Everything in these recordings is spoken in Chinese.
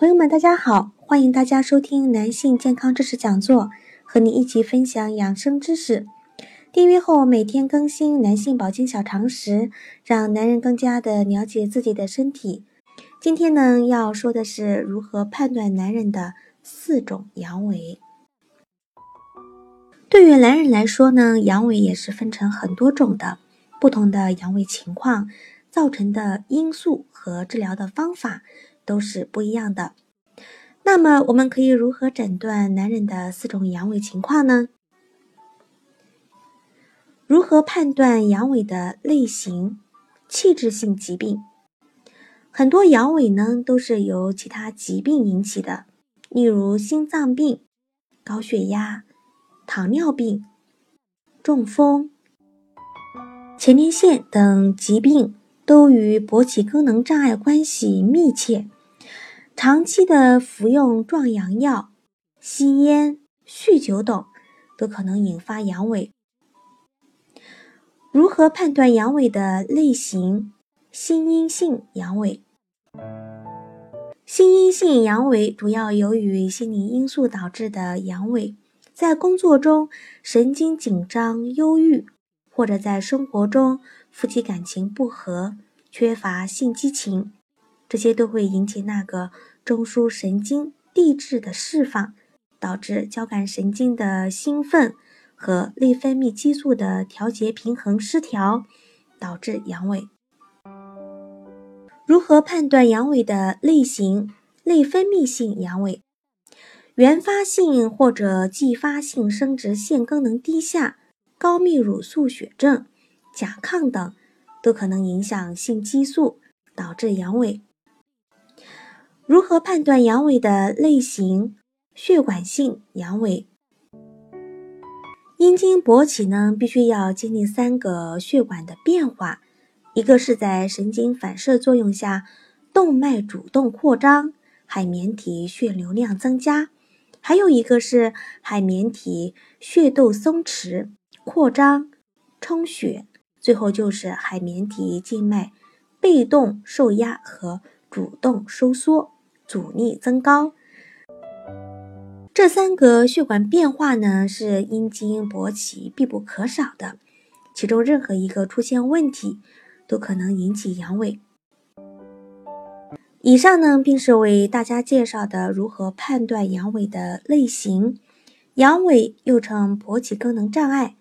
朋友们，大家好，欢迎大家收听男性健康知识讲座，和你一起分享养生知识。订阅后每天更新男性保健小常识，让男人更加的了解自己的身体。今天呢，要说的是如何判断男人的四种阳痿。对于男人来说呢，阳痿也是分成很多种的，不同的阳痿情况造成的因素和治疗的方法。都是不一样的。那么，我们可以如何诊断男人的四种阳痿情况呢？如何判断阳痿的类型？器质性疾病，很多阳痿呢都是由其他疾病引起的，例如心脏病、高血压、糖尿病、中风、前列腺等疾病都与勃起功能障碍关系密切。长期的服用壮阳药、吸烟、酗酒等，都可能引发阳痿。如何判断阳痿的类型？心因性阳痿。心因性阳痿主要由于心理因素导致的阳痿，在工作中神经紧张、忧郁，或者在生活中夫妻感情不和、缺乏性激情，这些都会引起那个。中枢神经递质的释放，导致交感神经的兴奋和内分泌激素的调节平衡失调，导致阳痿。如何判断阳痿的类型？内分泌性阳痿、原发性或者继发性生殖腺功能低下、高泌乳素血症、甲亢等，都可能影响性激素，导致阳痿。如何判断阳痿的类型？血管性阳痿，阴茎勃起呢，必须要经历三个血管的变化，一个是在神经反射作用下，动脉主动扩张，海绵体血流量增加；还有一个是海绵体血窦松弛扩张充血；最后就是海绵体静脉被动受压和主动收缩。阻力增高，这三个血管变化呢是阴茎勃起必不可少的，其中任何一个出现问题，都可能引起阳痿。以上呢，便是为大家介绍的如何判断阳痿的类型。阳痿又称勃起功能障碍，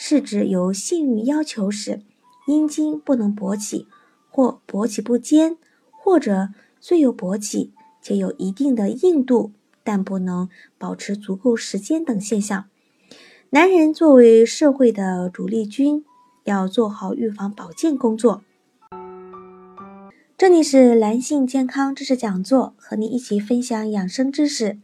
是指有性欲要求时，阴茎不能勃起，或勃起不坚，或者虽有勃起。且有一定的硬度，但不能保持足够时间等现象。男人作为社会的主力军，要做好预防保健工作。这里是男性健康知识讲座，和你一起分享养生知识。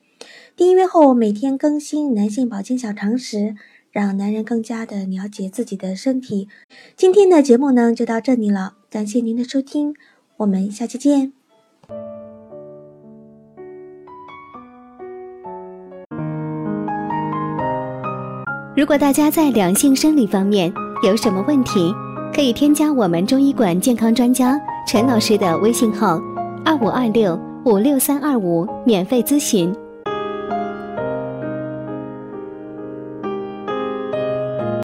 订阅后每天更新男性保健小常识，让男人更加的了解自己的身体。今天的节目呢就到这里了，感谢您的收听，我们下期见。如果大家在两性生理方面有什么问题，可以添加我们中医馆健康专家陈老师的微信号：二五二六五六三二五，免费咨询。